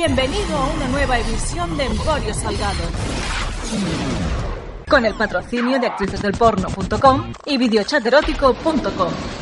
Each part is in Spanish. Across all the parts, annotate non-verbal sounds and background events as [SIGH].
Bienvenido a una nueva edición de Emporio Salgado. Con el patrocinio de actricesdelporno.com y videochaterótico.com.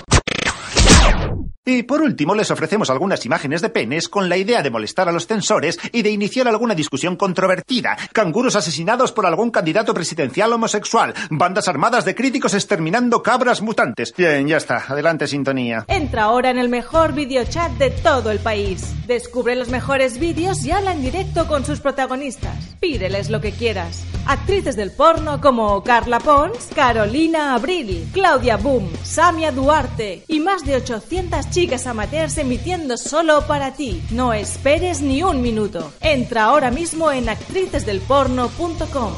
Y por último, les ofrecemos algunas imágenes de penes con la idea de molestar a los censores y de iniciar alguna discusión controvertida. Canguros asesinados por algún candidato presidencial homosexual. Bandas armadas de críticos exterminando cabras mutantes. Bien, ya está. Adelante, sintonía. Entra ahora en el mejor videochat de todo el país. Descubre los mejores vídeos y habla en directo con sus protagonistas. Pídeles lo que quieras. Actrices del porno como Carla Pons, Carolina Abril, Claudia Boom, Samia Duarte y más de 800 chicas amateurs emitiendo solo para ti. No esperes ni un minuto. Entra ahora mismo en actricesdelporno.com.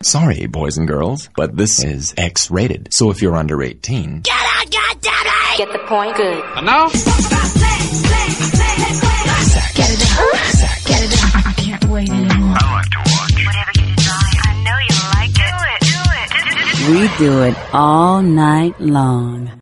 Sorry, boys and girls, but this is X rated. So if you're under 18, Get out, goddammit! Get the point? Good. And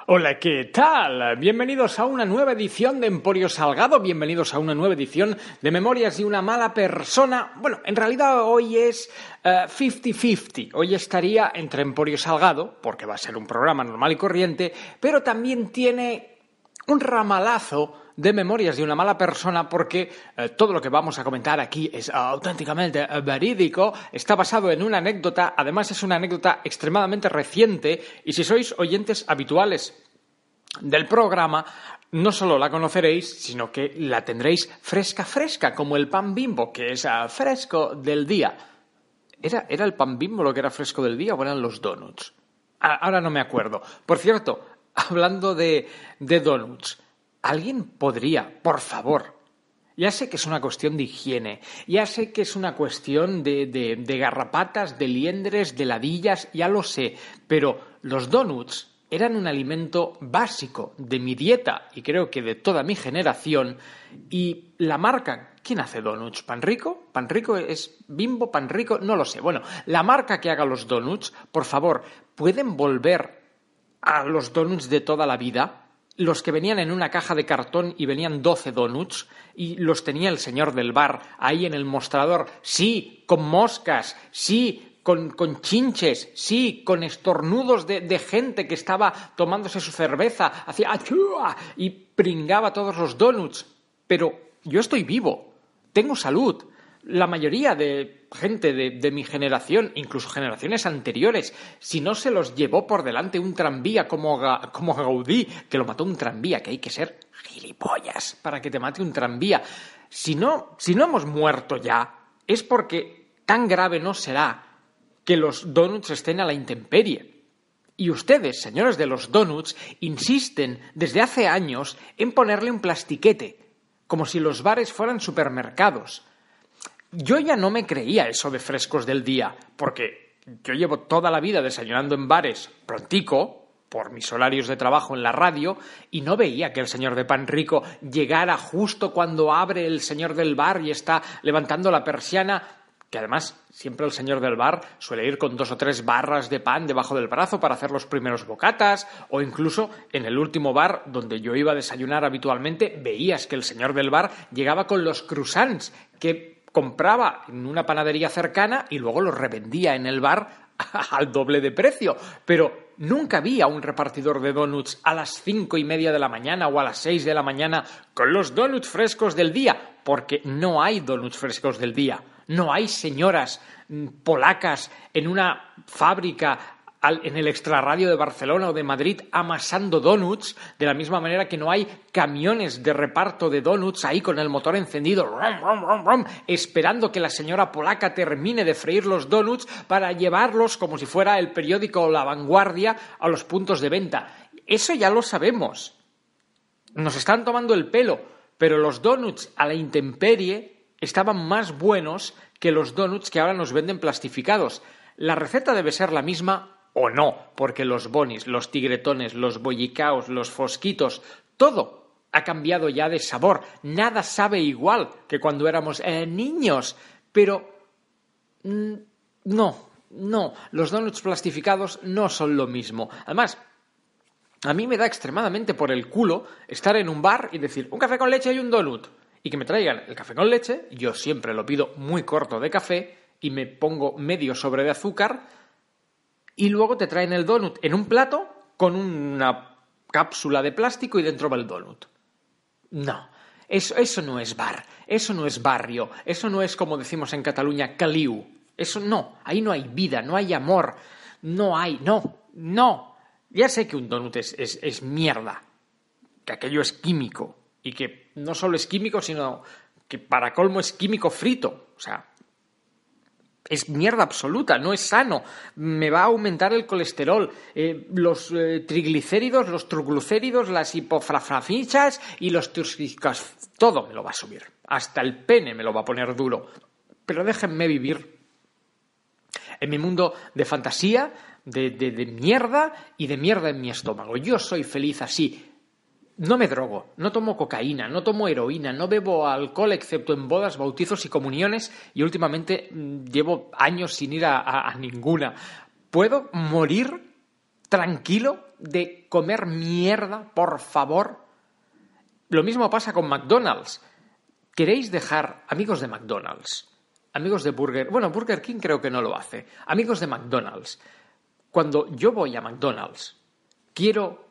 Hola, ¿qué tal? Bienvenidos a una nueva edición de Emporio Salgado, bienvenidos a una nueva edición de Memorias de una mala persona. Bueno, en realidad hoy es eh, 50-50. Hoy estaría entre Emporio Salgado, porque va a ser un programa normal y corriente, pero también tiene un ramalazo de memorias de una mala persona porque eh, todo lo que vamos a comentar aquí es auténticamente eh, verídico, está basado en una anécdota, además es una anécdota extremadamente reciente y si sois oyentes habituales del programa, no solo la conoceréis, sino que la tendréis fresca, fresca, como el pan bimbo, que es ah, fresco del día. ¿Era, ¿Era el pan bimbo lo que era fresco del día o eran los donuts? Ah, Ahora no me acuerdo. Por cierto, [LAUGHS] hablando de, de donuts, ¿alguien podría, por favor, ya sé que es una cuestión de higiene, ya sé que es una cuestión de, garrapatas, de liendres, de ladillas, ya lo sé, pero los donuts eran un alimento básico de mi dieta y creo que de toda mi generación y la marca, ¿quién hace donuts? ¿Pan Rico? ¿Pan Rico es Bimbo? ¿Pan Rico? No lo sé. Bueno, la marca que haga los donuts, por favor, ¿pueden volver a los donuts de toda la vida? Los que venían en una caja de cartón y venían 12 donuts y los tenía el señor del bar ahí en el mostrador. Sí, con moscas, sí, con, con chinches, sí, con estornudos de, de gente que estaba tomándose su cerveza, hacía y pringaba todos los donuts. Pero yo estoy vivo, tengo salud. La mayoría de gente de, mi generación, incluso generaciones anteriores, si no se los llevó por delante un tranvía como, como Gaudí, que lo mató un tranvía, que hay que ser gilipollas para que te mate un tranvía. Si no, si no hemos muerto ya, es porque tan grave no será que los donuts estén a la intemperie. Y ustedes, señores de los donuts, insisten desde hace años en ponerle un plastiquete, como si los bares fueran supermercados. Yo ya no me creía eso de frescos del día, porque yo llevo toda la vida desayunando en bares prontico, por mis horarios de trabajo en la radio, y no veía que el señor de pan rico llegara justo cuando abre el señor del bar y está levantando la persiana, que además siempre el señor del bar suele ir con dos o tres barras de pan debajo del brazo para hacer los primeros bocatas, o incluso en el último bar donde yo iba a desayunar habitualmente, veías que el señor del bar llegaba con los croissants que compraba en una panadería cercana y luego los revendía en el bar [LAUGHS] al doble de precio. Pero nunca vi a un repartidor de donuts a las cinco y media de la mañana o a las seis de la mañana con los donuts frescos del día, porque no hay donuts frescos del día. No hay señoras mm, polacas en una fábrica en el extrarradio de Barcelona o de Madrid amasando donuts, de la misma manera que no hay camiones de reparto de donuts ahí con el motor encendido, rum, rum, esperando que la señora polaca termine de freír los donuts para llevarlos como si fuera el periódico o la vanguardia a los puntos de venta. Eso ya lo sabemos. Nos están tomando el pelo, pero los donuts a la intemperie estaban más buenos que los donuts que ahora nos venden plastificados. La receta debe ser la misma o no, porque los bonis, los tigretones, los bollicaos, los fosquitos, todo ha cambiado ya de sabor. Nada sabe igual que cuando éramos eh, niños. Pero mm, No, no, los donuts plastificados no son lo mismo. Además, a mí me da extremadamente por el culo estar en un bar y decir un café con leche y un donut. Y que me traigan el café con leche, yo siempre lo pido muy corto de café y me pongo medio sobre de azúcar y luego te traen el donut en un plato con una cápsula de plástico y dentro va el donut. No, eso, eso no es bar, eso no es barrio, eso no es como decimos en Cataluña, caliu. Eso no, ahí no hay vida, no hay amor, no hay, no, no. Ya sé que un donut es, es, es mierda, que aquello es químico y que no solo es químico, sino que para colmo es químico frito. O sea, es mierda absoluta, no es sano, me va a aumentar el colesterol, eh, los eh, triglicéridos, los triglucéridos, las hipofrafrafichas y los triglicéridos, todo me lo va a subir, hasta el pene me lo va a poner duro. Pero déjenme vivir. En mi mundo de fantasía, de, de mierda y de mierda en mi estómago. Yo soy feliz así, no me drogo, no tomo cocaína, no tomo heroína, no bebo alcohol excepto en bodas, bautizos y comuniones y últimamente mm, llevo años sin ir a, ninguna. ¿Puedo morir tranquilo de comer mierda, por favor? Lo mismo pasa con McDonald's. ¿Queréis dejar, amigos de McDonald's, amigos de Burger, bueno, Burger King creo que no lo hace, amigos de McDonald's, cuando yo voy a McDonald's, quiero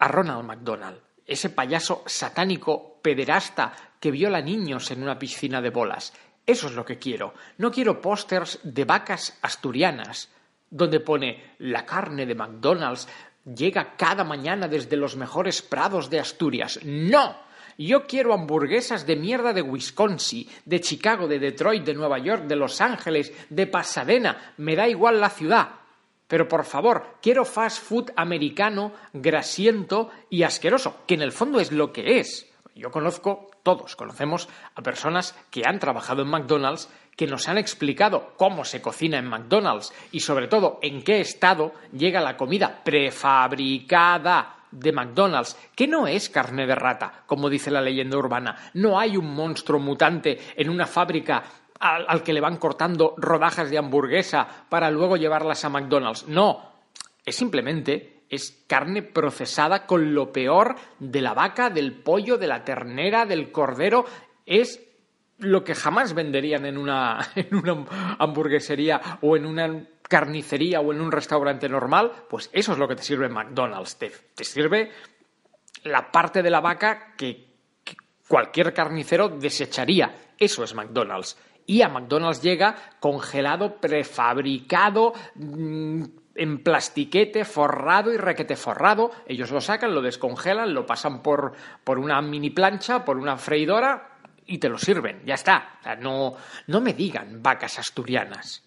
a Ronald McDonald, ese payaso satánico pederasta que viola niños en una piscina de bolas. Eso es lo que quiero. No quiero pósters de vacas asturianas donde pone la carne de McDonald's llega cada mañana desde los mejores prados de Asturias. No. Yo quiero hamburguesas de mierda de Wisconsin, de Chicago, de Detroit, de Nueva York, de Los Ángeles, de Pasadena. Me da igual la ciudad. Pero por favor, quiero fast food americano, grasiento y asqueroso, que en el fondo es lo que es. Yo conozco, todos conocemos a personas que han trabajado en McDonald's, que nos han explicado cómo se cocina en McDonald's y sobre todo en qué estado llega la comida prefabricada de McDonald's, que no es carne de rata, como dice la leyenda urbana. No hay un monstruo mutante en una fábrica al, que le van cortando rodajas de hamburguesa para luego llevarlas a McDonald's. No, es simplemente es carne procesada con lo peor de la vaca, del pollo, de la ternera, del cordero. Es lo que jamás venderían en una, [LAUGHS] en una hamburguesería o en una carnicería o en un restaurante normal, pues eso es lo que te sirve McDonald's. Te, te sirve la parte de la vaca que cualquier carnicero desecharía. Eso es McDonald's. Y a McDonald's llega congelado, prefabricado, mm, en plastiquete, forrado y requete forrado. Ellos lo sacan, lo descongelan, lo pasan por, por una mini plancha, por una freidora y te lo sirven. Ya está. O sea, no, no me digan vacas asturianas.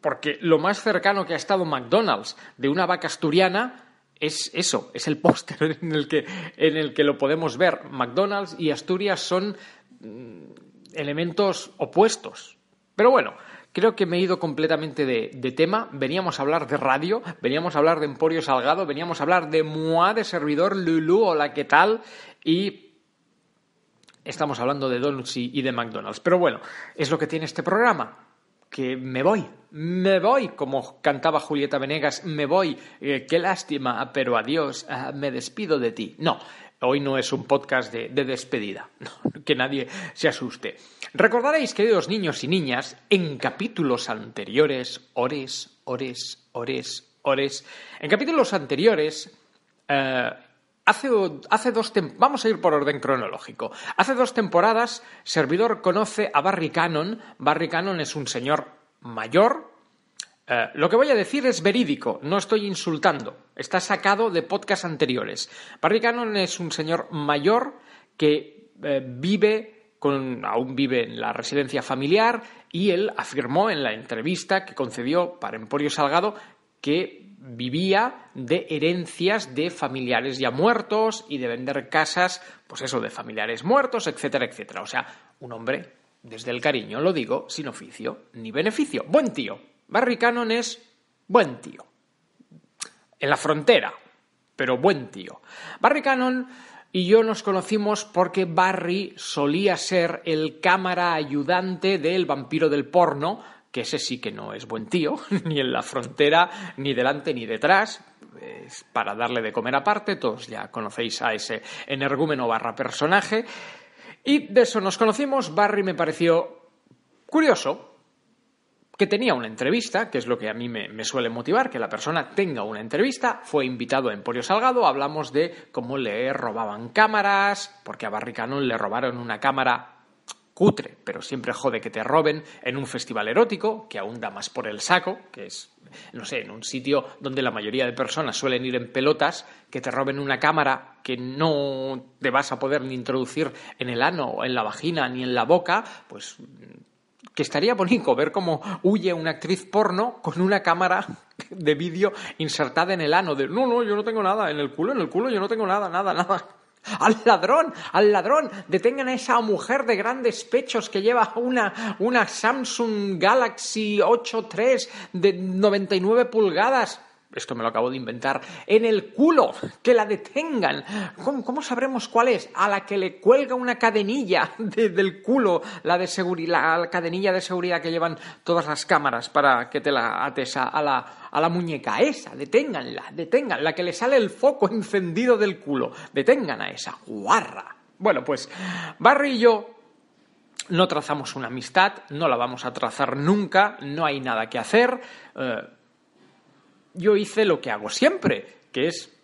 Porque lo más cercano que ha estado McDonald's de una vaca asturiana es eso, es el póster [LAUGHS] en, el que, en el que lo podemos ver. McDonald's y Asturias son mm, elementos opuestos. Pero bueno, creo que me he ido completamente de, tema. Veníamos a hablar de radio, veníamos a hablar de Emporio Salgado, veníamos a hablar de Moa, de servidor Lulu, hola, ¿qué tal? Y estamos hablando de donuts y, y de McDonald's. Pero bueno, es lo que tiene este programa que me voy, me voy, como cantaba Julieta Venegas, me voy, eh, qué lástima, pero adiós, ah, me despido de ti. No, hoy no es un podcast de, de despedida, [LAUGHS] que nadie se asuste. Recordaréis, queridos niños y niñas, en capítulos anteriores, ores, ores, ores, ores, en capítulos anteriores, eh, Hace, hace, dos vamos a ir por orden cronológico. Hace dos temporadas, Servidor conoce a Barry Cannon. Barry Cannon es un señor mayor. Eh, lo que voy a decir es verídico, no estoy insultando. Está sacado de podcasts anteriores. Barry Cannon es un señor mayor que eh, vive con, aún vive en la residencia familiar y él afirmó en la entrevista que concedió para Emporio Salgado que vivía de herencias de familiares ya muertos y de vender casas, pues eso, de familiares muertos, etcétera, etcétera. O sea, un hombre, desde el cariño, lo digo, sin oficio ni beneficio. Buen tío. Barry Cannon es buen tío. En la frontera, pero buen tío. Barry Cannon y yo nos conocimos porque Barry solía ser el cámara ayudante del vampiro del porno que ese sí que no es buen tío, [LAUGHS] ni en la frontera, ni delante ni detrás, para darle de comer aparte, todos ya conocéis a ese energúmeno barra personaje, y de eso nos conocimos, Barry me pareció curioso, que tenía una entrevista, que es lo que a mí me, suele motivar, que la persona tenga una entrevista. Fue invitado a Emporio Salgado, hablamos de cómo le robaban cámaras, porque a Barry Cannon le robaron una cámara cutre, pero siempre jode que te roben en un festival erótico, que aún da más por el saco, que es, no sé, en un sitio donde la mayoría de personas suelen ir en pelotas, que te roben una cámara que no te vas a poder ni introducir en el ano, en la vagina, ni en la boca, pues que estaría bonito ver cómo huye una actriz porno con una cámara de vídeo insertada en el ano de no, no, yo no tengo nada, en el culo, en el culo yo no tengo nada, nada, nada. [LAUGHS] Al ladrón, al ladrón, detengan a esa mujer de grandes pechos que lleva una, una Samsung Galaxy 8 III de 99 pulgadas esto me lo acabo de inventar, en el culo, que la detengan. ¿Cómo, cómo sabremos cuál es? A la que le cuelga una cadenilla de, del culo, la, de seguridad, la cadenilla de seguridad que llevan todas las cámaras para que te la ates a, la, a la muñeca. Esa, deténganla, detengan, la que le sale el foco encendido del culo. Detengan a esa guarra. Bueno, pues Barry y yo no trazamos una amistad, no la vamos a trazar nunca, no hay nada que hacer. Eh, yo hice lo que hago siempre, que es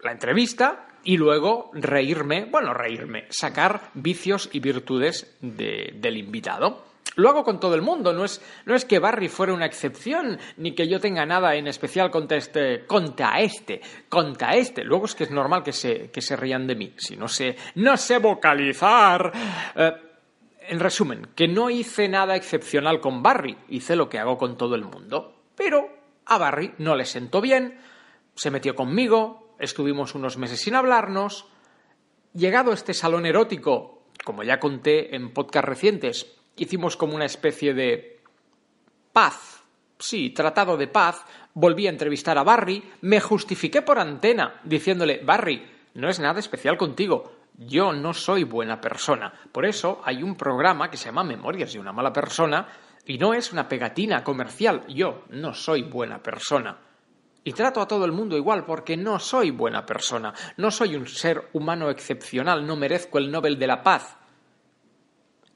la entrevista y luego reírme, bueno, reírme, sacar vicios y virtudes de, del invitado. Lo hago con todo el mundo, no es, no es que Barry fuera una excepción, ni que yo tenga nada en especial contra este, contra este, contra este. Luego es que es normal que se, que se rían de mí, si no sé, no sé vocalizar. Eh, en resumen, que no hice nada excepcional con Barry, hice lo que hago con todo el mundo. Pero a Barry no le sentó bien, se metió conmigo, estuvimos unos meses sin hablarnos. Llegado este salón erótico, como ya conté en podcast recientes, hicimos como una especie de paz, sí, tratado de paz, volví a entrevistar a Barry, me justifiqué por antena, diciéndole, Barry, no es nada especial contigo, yo no soy buena persona. Por eso hay un programa que se llama Memorias de una mala persona, y no es una pegatina comercial. Yo no soy buena persona. Y trato a todo el mundo igual porque no soy buena persona. No soy un ser humano excepcional. No merezco el Nobel de la Paz.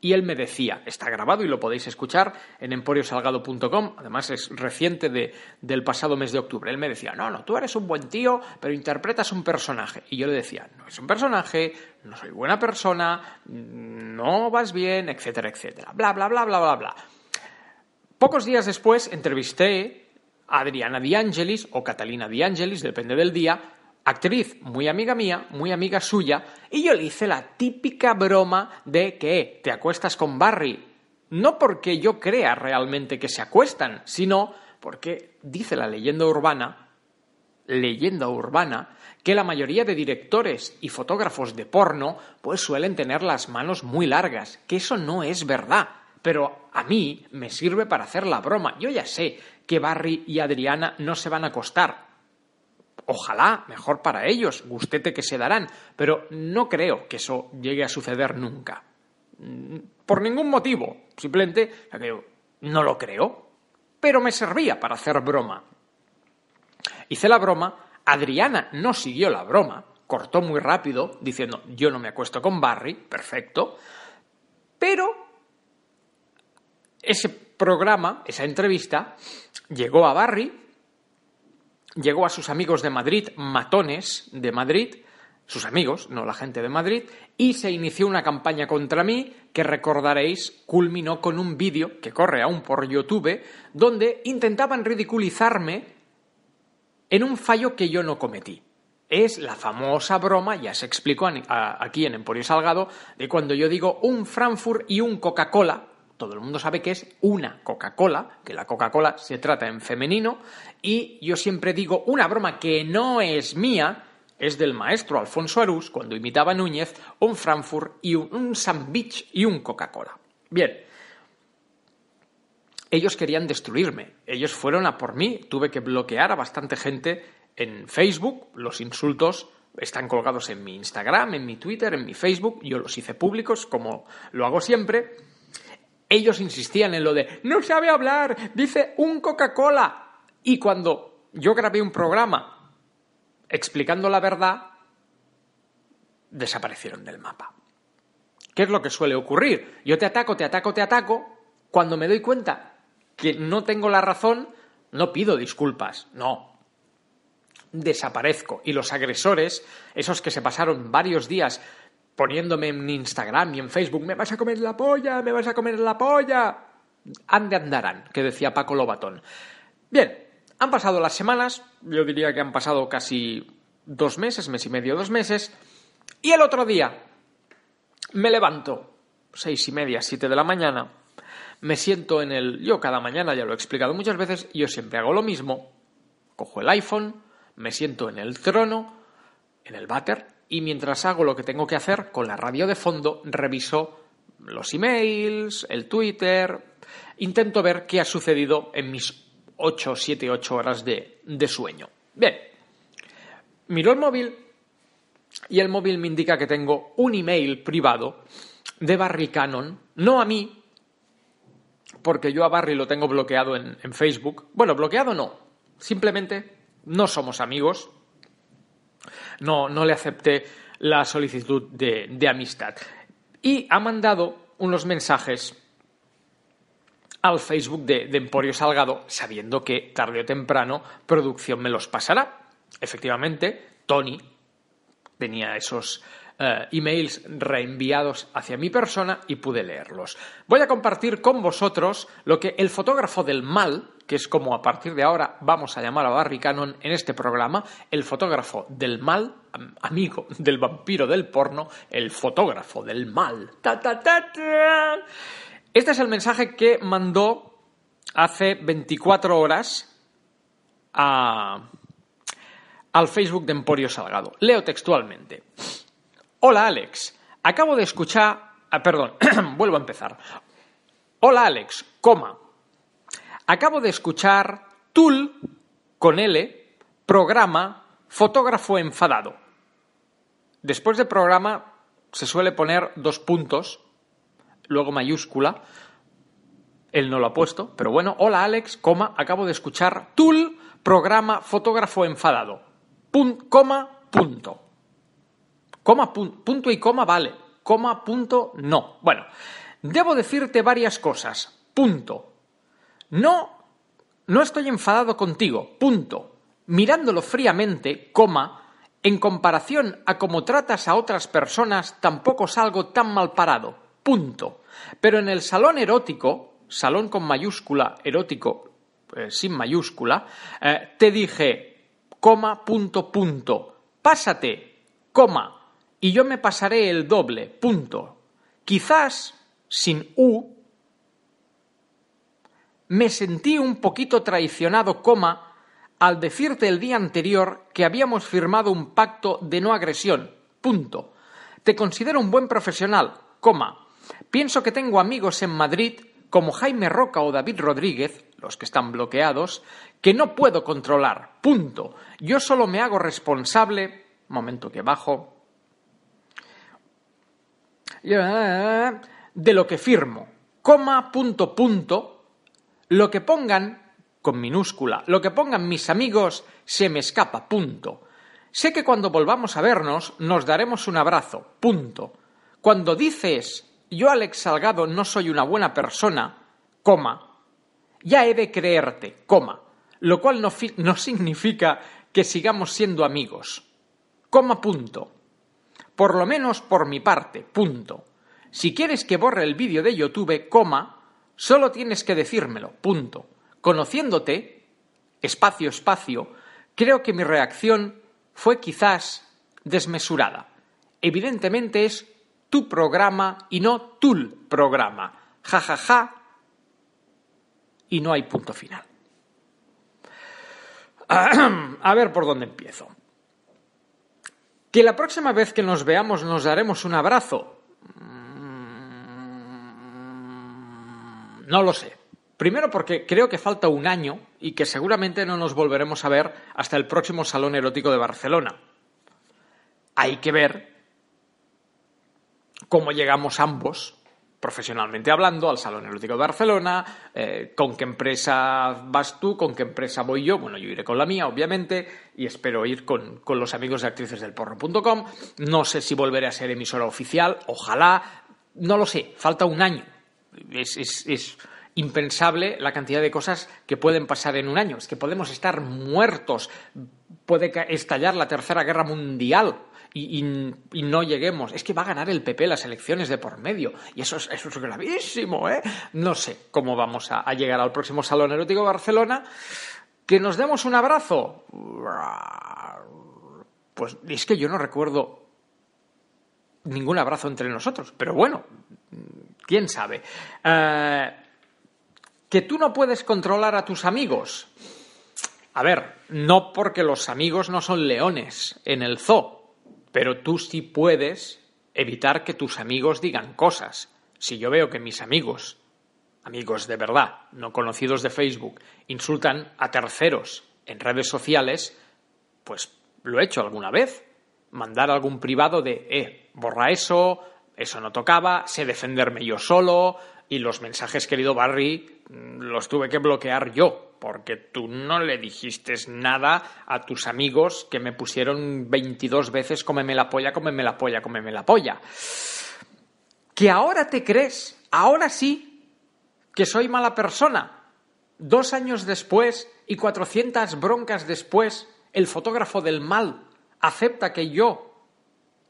Y él me decía, está grabado y lo podéis escuchar en emporiosalgado.com, además es reciente de, del pasado mes de octubre. Él me decía, no, no, tú eres un buen tío, pero interpretas un personaje. Y yo le decía, no es un personaje, no soy buena persona, no vas bien, etcétera, etcétera. Bla, bla, bla, bla, bla, bla. Pocos días después entrevisté a Adriana Di Angelis o Catalina Di Angelis, depende del día, actriz muy amiga mía, muy amiga suya, y yo le hice la típica broma de que te acuestas con Barry. No porque yo crea realmente que se acuestan, sino porque dice la leyenda urbana, leyenda urbana, que la mayoría de directores y fotógrafos de porno pues suelen tener las manos muy largas, que eso no es verdad pero a mí me sirve para hacer la broma. Yo ya sé que Barry y Adriana no se van a acostar. Ojalá, mejor para ellos, gustete que se darán, pero no creo que eso llegue a suceder nunca. Por ningún motivo, simplemente no lo creo, pero me servía para hacer broma. Hice la broma, Adriana no siguió la broma, cortó muy rápido, diciendo yo no me acuesto con Barry, perfecto, pero ese programa, esa entrevista, llegó a Barry, llegó a sus amigos de Madrid, matones de Madrid, sus amigos, no la gente de Madrid, y se inició una campaña contra mí que recordaréis culminó con un vídeo que corre aún por YouTube donde intentaban ridiculizarme en un fallo que yo no cometí. Es la famosa broma, ya se explicó aquí en Emporio Salgado, de cuando yo digo un Frankfurt y un Coca-Cola, todo el mundo sabe que es una Coca-Cola, que la Coca-Cola se trata en femenino, y yo siempre digo una broma que no es mía, es del maestro Alfonso Arús, cuando imitaba a Núñez, un Frankfurt y un, un sandwich y un Coca-Cola. Bien, ellos querían destruirme, ellos fueron a por mí, tuve que bloquear a bastante gente en Facebook, los insultos están colgados en mi Instagram, en mi Twitter, en mi Facebook, yo los hice públicos como lo hago siempre, Ellos insistían en lo de no sabe hablar, dice un Coca-Cola. Y cuando yo grabé un programa explicando la verdad, desaparecieron del mapa. ¿Qué es lo que suele ocurrir? Yo te ataco, te ataco, te ataco. Cuando me doy cuenta que no tengo la razón, no pido disculpas, no. Desaparezco. Y los agresores, esos que se pasaron varios días poniéndome en Instagram y en Facebook, me vas a comer la polla, me vas a comer la polla, ande andarán, que decía Paco Lobatón. Bien, han pasado las semanas, yo diría que han pasado casi dos meses, mes y medio, dos meses, y el otro día me levanto, seis y media, siete de la mañana, me siento en el... Yo cada mañana, ya lo he explicado muchas veces, yo siempre hago lo mismo, cojo el iPhone, me siento en el trono, en el váter, y mientras hago lo que tengo que hacer, con la radio de fondo, reviso los emails, el Twitter, intento ver qué ha sucedido en mis 8, 7, 8 horas de, de sueño. Bien, miro el móvil y el móvil me indica que tengo un email privado de Barry Cannon, no a mí, porque yo a Barry lo tengo bloqueado en, en Facebook. Bueno, bloqueado no, simplemente no somos amigos, no, no le acepté la solicitud de, amistad. Y ha mandado unos mensajes al Facebook de, de, Emporio Salgado, sabiendo que tarde o temprano producción me los pasará. Efectivamente, Tony tenía esos uh, emails reenviados hacia mi persona y pude leerlos. Voy a compartir con vosotros lo que el fotógrafo del mal, que es como a partir de ahora vamos a llamar a Barry Cannon en este programa, el fotógrafo del mal, amigo del vampiro del porno, el fotógrafo del mal. Ta, este es el mensaje que mandó hace 24 horas al Facebook de Emporio Salgado. Leo textualmente. Hola Alex, acabo de escuchar... Ah, perdón, [CLEARS THROAT] vuelvo a empezar. Hola Alex, coma. Acabo de escuchar Tul con L, programa Fotógrafo enfadado. Después de programa se suele poner dos puntos, luego mayúscula. Él no lo ha puesto, pero bueno, hola Alex, coma, acabo de escuchar Tul, programa Fotógrafo enfadado. Pun, coma, punto. Coma, punto y coma vale. Coma, punto, no. Bueno, debo decirte varias cosas. Punto. No, no estoy enfadado contigo. Punto. Mirándolo fríamente, coma, en comparación a cómo tratas a otras personas, tampoco salgo tan mal parado. Punto. Pero en el salón erótico, salón con mayúscula, erótico eh, sin mayúscula, eh, te dije, coma, punto, punto. Pásate, coma, y yo me pasaré el doble, punto. Quizás, sin U, me sentí un poquito traicionado, al decirte el día anterior que habíamos firmado un pacto de no agresión, punto. Te considero un buen profesional, coma. Pienso que tengo amigos en Madrid, como Jaime Roca o David Rodríguez, los que están bloqueados, que no puedo controlar, punto. Yo solo me hago responsable, momento que bajo, de lo que firmo, coma, punto, punto, lo que pongan, con minúscula, lo que pongan mis amigos se me escapa, punto. Sé que cuando volvamos a vernos nos daremos un abrazo, punto. Cuando dices yo, Alex Salgado, no soy una buena persona, coma, ya he de creerte, coma, lo cual no, no significa que sigamos siendo amigos, coma, punto. Por lo menos por mi parte, punto. Si quieres que borre el vídeo de YouTube, coma, solo tienes que decírmelo, punto. Conociéndote, espacio, espacio, creo que mi reacción fue quizás desmesurada. Evidentemente es tu programa y no tu programa. Ja, ja, ja. Y no hay punto final. [CLEARS THROAT] A ver por dónde empiezo. Que la próxima vez que nos veamos nos daremos un abrazo. No lo sé. Primero porque creo que falta un año y que seguramente no nos volveremos a ver hasta el próximo Salón Erótico de Barcelona. Hay que ver cómo llegamos ambos, profesionalmente hablando, al Salón Erótico de Barcelona, eh, con qué empresa vas tú, con qué empresa voy yo, bueno, yo iré con la mía, obviamente, y espero ir con, con los amigos de actrices del porno.com. No sé si volveré a ser emisora oficial, ojalá, no lo sé, falta un año. Es, impensable la cantidad de cosas que pueden pasar en un año. Es que podemos estar muertos, puede estallar la Tercera Guerra Mundial. Y, no lleguemos. Es que va a ganar el PP las elecciones de por medio. Y eso es, eso es gravísimo, ¿eh? No sé cómo vamos a, a llegar al próximo Salón Erótico de Barcelona. ¿Que nos demos un abrazo? Pues es que yo no recuerdo ningún abrazo entre nosotros. Pero bueno, quién sabe. Eh, que tú no puedes controlar a tus amigos. A ver, no porque los amigos no son leones en el zoo, pero tú sí puedes evitar que tus amigos digan cosas. Si yo veo que mis amigos, amigos de verdad, no conocidos de Facebook, insultan a terceros en redes sociales, pues lo he hecho alguna vez. Mandar algún privado de, eh, borra eso, eso no tocaba, sé defenderme yo solo, y los mensajes, querido Barry, mm, los tuve que bloquear yo, porque tú no le dijiste nada a tus amigos que me pusieron 22 veces cómeme la polla, cómeme la polla, cómeme la polla. Que ahora te crees, ahora sí, que soy mala persona. Dos años después y 400 broncas después, el fotógrafo del mal acepta que yo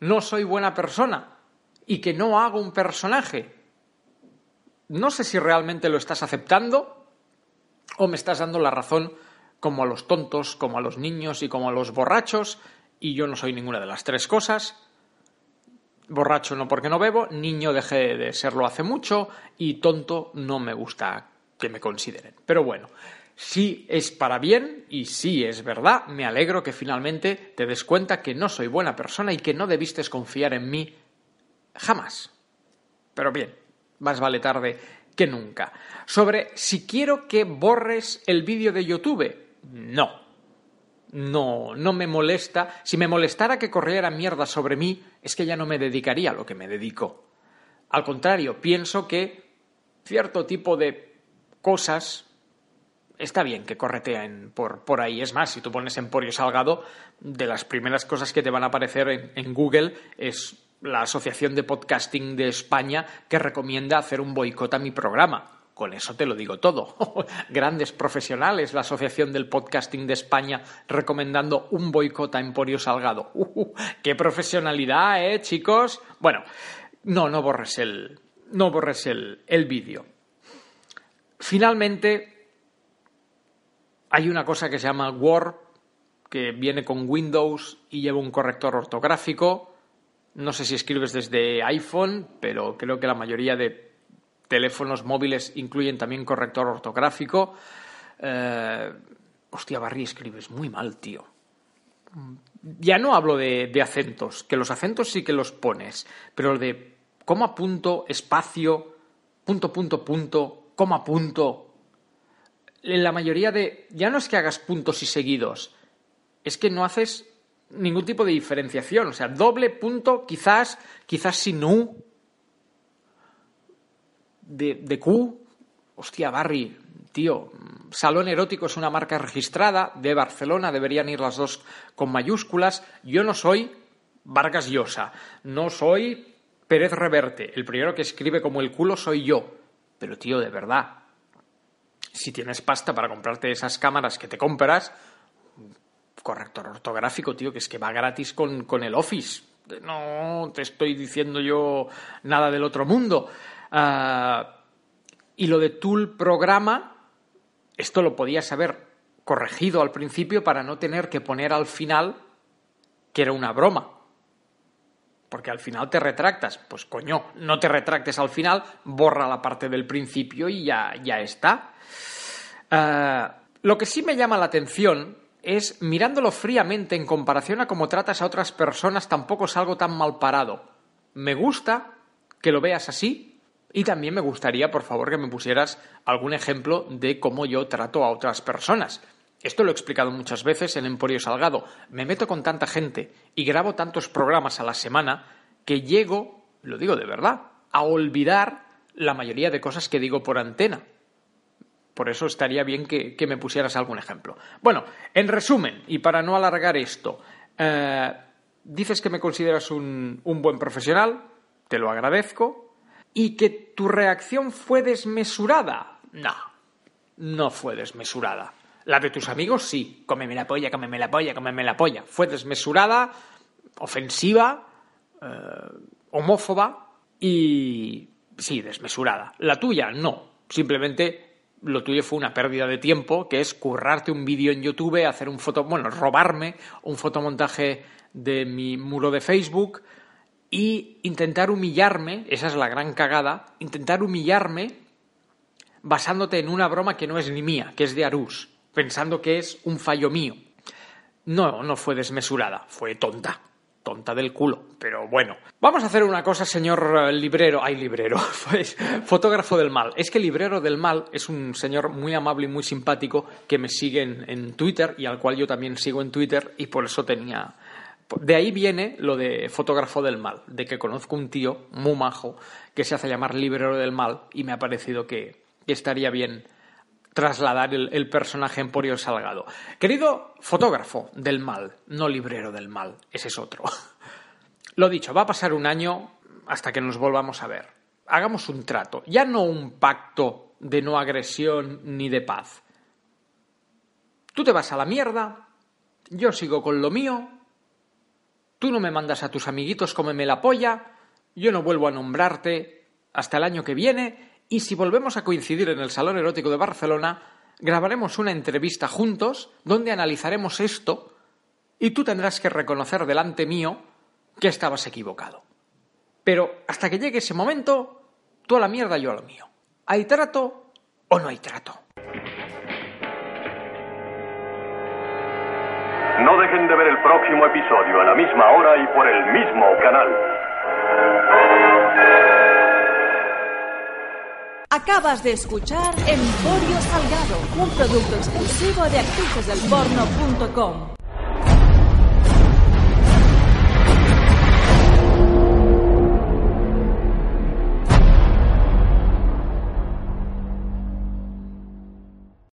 no soy buena persona y que no hago un personaje. No sé si realmente lo estás aceptando o me estás dando la razón como a los tontos, como a los niños y como a los borrachos, y yo no soy ninguna de las tres cosas. Borracho no porque no bebo, niño dejé de serlo hace mucho y tonto no me gusta que me consideren. Pero bueno, si es para bien y si es verdad, me alegro que finalmente te des cuenta que no soy buena persona y que no debiste confiar en mí jamás. Pero bien, más vale tarde que nunca. Sobre si quiero que borres el vídeo de YouTube, no. No, no me molesta. Si me molestara que corriera mierda sobre mí, es que ya no me dedicaría a lo que me dedico. Al contrario, pienso que cierto tipo de cosas está bien que correteen por, por ahí. Es más, si tú pones Emporio Salgado, de las primeras cosas que te van a aparecer en, en Google es la Asociación de Podcasting de España que recomienda hacer un boicot a mi programa. Con eso te lo digo todo. [LAUGHS] Grandes profesionales, la Asociación del Podcasting de España recomendando un boicot a Emporio Salgado. [LAUGHS] Uh, ¡Qué profesionalidad, eh, chicos! Bueno, no, no borres el, no borres el, el vídeo. Finalmente, hay una cosa que se llama Word, que viene con Windows y lleva un corrector ortográfico. No sé si escribes desde iPhone, pero creo que la mayoría de teléfonos móviles incluyen también corrector ortográfico. Eh, hostia, Barry, escribes muy mal, tío. Ya no hablo de, de acentos, que los acentos sí que los pones, pero de coma punto, espacio, punto, punto, punto, coma punto. En la mayoría de... Ya no es que hagas puntos y seguidos, es que no haces ningún tipo de diferenciación. O sea, doble punto, quizás, quizás sin U, de, de Q. Hostia, Barry, tío, Salón Erótico es una marca registrada de Barcelona, deberían ir las dos con mayúsculas. Yo no soy Vargas Llosa, no soy Pérez Reverte. El primero que escribe como el culo soy yo. Pero, tío, de verdad, si tienes pasta para comprarte esas cámaras que te compras, corrector ortográfico, tío, que es que va gratis con, con el Office. No te estoy diciendo yo nada del otro mundo. Ah, y lo de Tool Programa, esto lo podías haber corregido al principio para no tener que poner al final que era una broma. Porque al final te retractas. Pues coño, no te retractes al final, borra la parte del principio y ya, ya está. Ah, lo que sí me llama la atención es, mirándolo fríamente en comparación a cómo tratas a otras personas, tampoco es algo tan mal parado. Me gusta que lo veas así y también me gustaría, por favor, que me pusieras algún ejemplo de cómo yo trato a otras personas. Esto lo he explicado muchas veces en Emporio Salgado. Me meto con tanta gente y grabo tantos programas a la semana que llego, lo digo de verdad, a olvidar la mayoría de cosas que digo por antena. Por eso estaría bien que, me pusieras algún ejemplo. Bueno, en resumen, y para no alargar esto, eh, dices que me consideras un, un buen profesional, te lo agradezco, y que tu reacción fue desmesurada. No, no fue desmesurada. La de tus amigos sí, cómeme la polla, cómeme la polla, cómeme la polla. Fue desmesurada, ofensiva, eh, homófoba y sí, desmesurada. La tuya no, simplemente lo tuyo fue una pérdida de tiempo, que es currarte un vídeo en YouTube, hacer un foto, bueno, robarme un fotomontaje de mi muro de Facebook y intentar humillarme, esa es la gran cagada, intentar humillarme basándote en una broma que no es ni mía, que es de Arús, pensando que es un fallo mío. No, no fue desmesurada, fue tonta. Tonta del culo, pero bueno. Vamos a hacer una cosa, señor eh, librero. Ay, librero, [LAUGHS] pues fotógrafo del mal. Es que librero del mal es un señor muy amable y muy simpático que me sigue en, en Twitter y al cual yo también sigo en Twitter y por eso tenía. De ahí viene lo de fotógrafo del mal, de que conozco un tío muy majo que se hace llamar librero del mal y me ha parecido que, que estaría bien trasladar el, el personaje Emporio Salgado. Querido fotógrafo del mal, no librero del mal, ese es otro. [LAUGHS] Lo dicho, va a pasar un año hasta que nos volvamos a ver. Hagamos un trato, ya no un pacto de no agresión ni de paz. Tú te vas a la mierda, yo sigo con lo mío, tú no me mandas a tus amiguitos cómeme la polla, yo no vuelvo a nombrarte hasta el año que viene y si volvemos a coincidir en el Salón Erótico de Barcelona, grabaremos una entrevista juntos donde analizaremos esto y tú tendrás que reconocer delante mío que estabas equivocado. Pero hasta que llegue ese momento, tú a la mierda, yo a lo mío. ¿Hay trato o no hay trato? No dejen de ver el próximo episodio a la misma hora y por el mismo canal. Acabas de escuchar Emporio Salgado, un producto exclusivo de actricesdelporno.com.